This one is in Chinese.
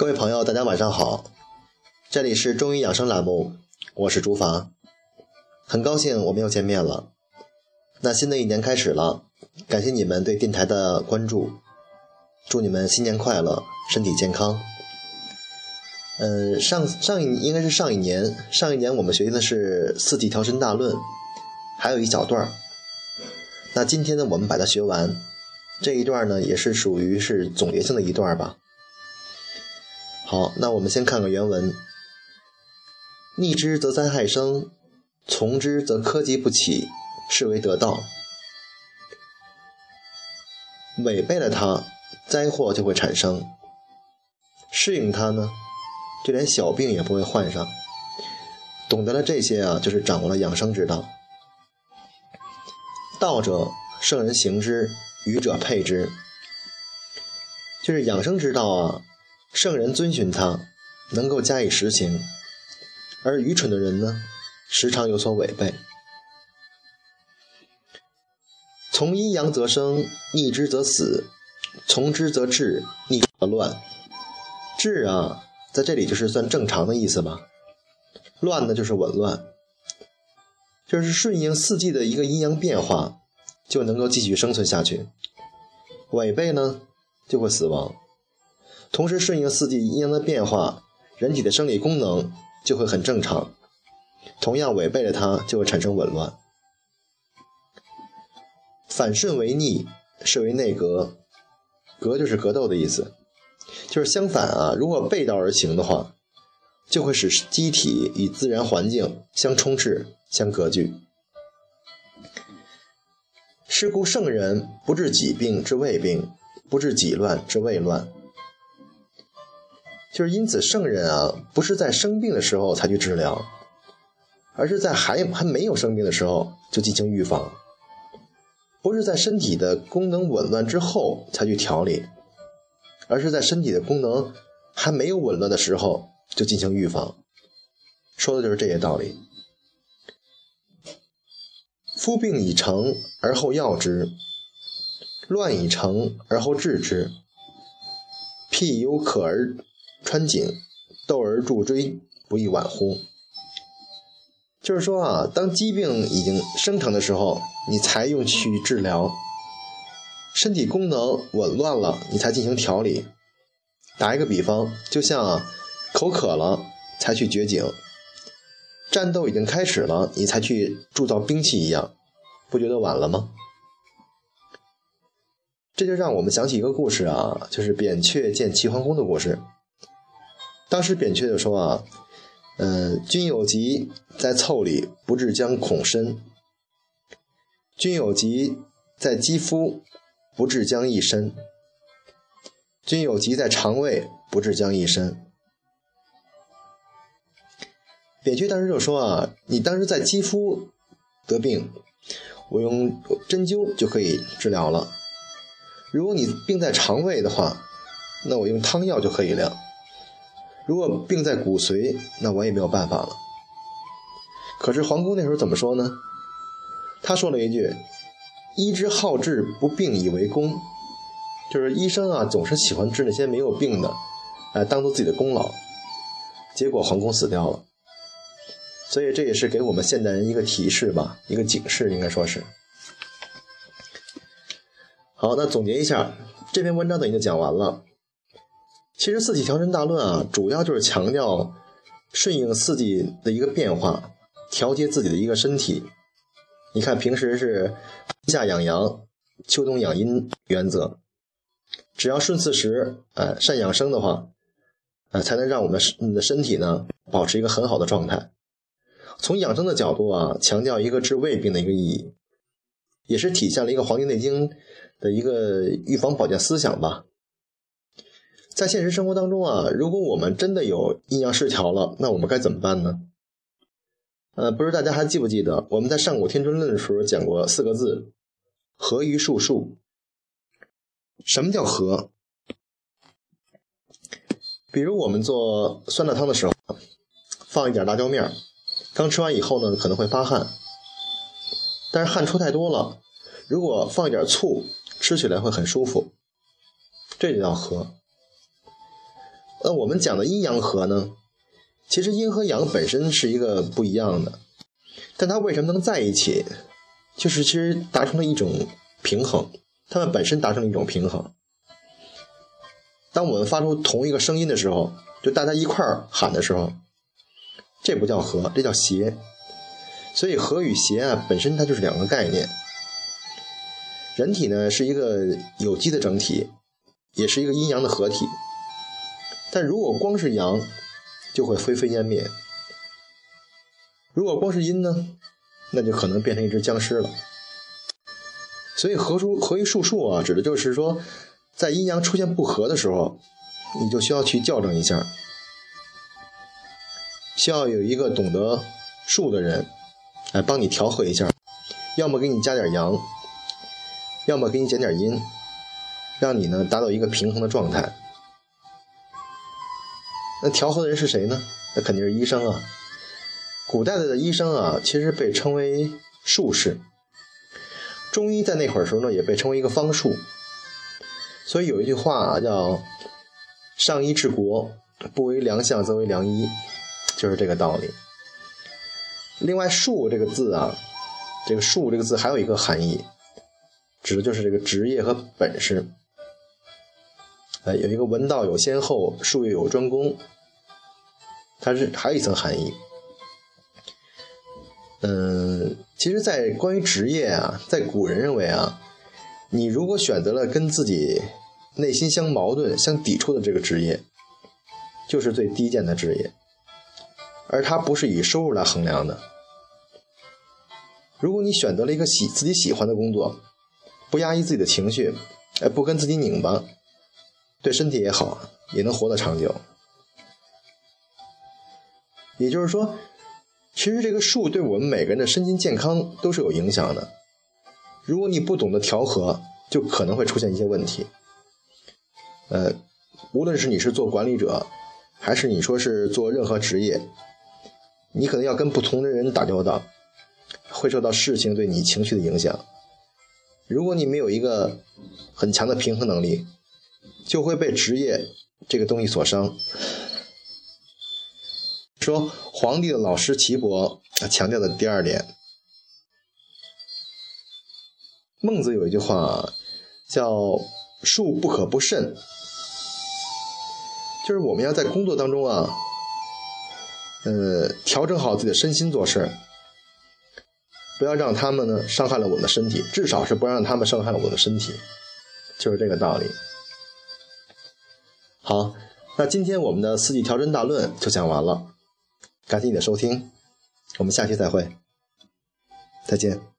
各位朋友，大家晚上好，这里是中医养生栏目，我是朱凡，很高兴我们又见面了。那新的一年开始了，感谢你们对电台的关注，祝你们新年快乐，身体健康。嗯，上上一应该是上一年，上一年我们学习的是《四季调身大论》，还有一小段儿。那今天呢，我们把它学完，这一段呢也是属于是总结性的一段吧。好，那我们先看看原文：逆之则灾害生，从之则苛疾不起，是为得道；违背了它，灾祸就会产生；适应它呢？就连小病也不会患上。懂得了这些啊，就是掌握了养生之道。道者，圣人行之，愚者配之。就是养生之道啊，圣人遵循它，能够加以实行；而愚蠢的人呢，时常有所违背。从阴阳则生，逆之则死；从之则治，逆则乱。治啊。在这里就是算正常的意思吧，乱呢就是紊乱，就是顺应四季的一个阴阳变化，就能够继续生存下去；违背呢就会死亡。同时顺应四季阴阳的变化，人体的生理功能就会很正常；同样违背了它，就会产生紊乱。反顺为逆，是为内格，格就是格斗的意思。就是相反啊，如果背道而行的话，就会使机体与自然环境相冲斥、相隔绝。是故圣人不治己病之未病，不治己乱之未乱。就是因此，圣人啊，不是在生病的时候才去治疗，而是在还还没有生病的时候就进行预防；不是在身体的功能紊乱之后才去调理。而是在身体的功能还没有紊乱的时候就进行预防，说的就是这些道理。夫病已成而后药之，乱已成而后治之。譬犹可而穿井，斗而助锥，不亦晚乎？就是说啊，当疾病已经生成的时候，你才用去治疗。身体功能紊乱了，你才进行调理。打一个比方，就像口渴了才去掘井，战斗已经开始了，你才去铸造兵器一样，不觉得晚了吗？这就让我们想起一个故事啊，就是扁鹊见齐桓公的故事。当时扁鹊就说啊，嗯，君有疾在腠理，不治将恐深；君有疾在肌肤。不治将一身，君有疾在肠胃，不治将一身。扁鹊当时就说啊，你当时在肌肤得病，我用针灸就可以治疗了；如果你病在肠胃的话，那我用汤药就可以了；如果病在骨髓，那我也没有办法了。可是皇宫那时候怎么说呢？他说了一句。医之好治不病以为功，就是医生啊，总是喜欢治那些没有病的，哎，当做自己的功劳。结果皇宫死掉了，所以这也是给我们现代人一个提示吧，一个警示，应该说是。好，那总结一下，这篇文章等于就讲完了。其实《四季调身大论》啊，主要就是强调顺应四季的一个变化，调节自己的一个身体。你看，平时是夏养阳，秋冬养阴原则，只要顺四时，哎，善养生的话，呃，才能让我们你的身体呢保持一个很好的状态。从养生的角度啊，强调一个治胃病的一个意义，也是体现了一个《黄帝内经》的一个预防保健思想吧。在现实生活当中啊，如果我们真的有阴阳失调了，那我们该怎么办呢？呃，不知大家还记不记得我们在上古天春论的时候讲过四个字“和于术数”。什么叫和？比如我们做酸辣汤的时候，放一点辣椒面刚吃完以后呢，可能会发汗，但是汗出太多了，如果放一点醋，吃起来会很舒服，这就叫和。那我们讲的阴阳和呢？其实阴和阳本身是一个不一样的，但它为什么能在一起？就是其实达成了一种平衡，它们本身达成了一种平衡。当我们发出同一个声音的时候，就大家一块儿喊的时候，这不叫和，这叫谐。所以和与谐啊，本身它就是两个概念。人体呢是一个有机的整体，也是一个阴阳的合体。但如果光是阳，就会灰飞烟灭；如果光是阴呢，那就可能变成一只僵尸了。所以合出合一术数啊，指的就是说，在阴阳出现不合的时候，你就需要去校正一下，需要有一个懂得术的人来帮你调和一下，要么给你加点阳，要么给你减点阴，让你呢达到一个平衡的状态。那调和的人是谁呢？那肯定是医生啊。古代的医生啊，其实被称为术士。中医在那会儿时候呢，也被称为一个方术。所以有一句话啊，叫“上医治国，不为良相，则为良医”，就是这个道理。另外，“术”这个字啊，这个“术”这个字还有一个含义，指的就是这个职业和本事。呃，有一个文道有先后，术业有专攻，它是还有一层含义。嗯，其实，在关于职业啊，在古人认为啊，你如果选择了跟自己内心相矛盾、相抵触的这个职业，就是最低贱的职业，而它不是以收入来衡量的。如果你选择了一个喜自己喜欢的工作，不压抑自己的情绪，哎，不跟自己拧巴。对身体也好，也能活得长久。也就是说，其实这个术对我们每个人的身心健康都是有影响的。如果你不懂得调和，就可能会出现一些问题。呃，无论是你是做管理者，还是你说是做任何职业，你可能要跟不同的人打交道，会受到事情对你情绪的影响。如果你没有一个很强的平衡能力，就会被职业这个东西所伤。说皇帝的老师岐伯强调的第二点，孟子有一句话叫“术不可不慎”，就是我们要在工作当中啊，呃，调整好自己的身心做事，不要让他们呢伤害了我们的身体，至少是不让他们伤害了我的身体，就是这个道理。好，那今天我们的四季调针大论就讲完了，感谢你的收听，我们下期再会，再见。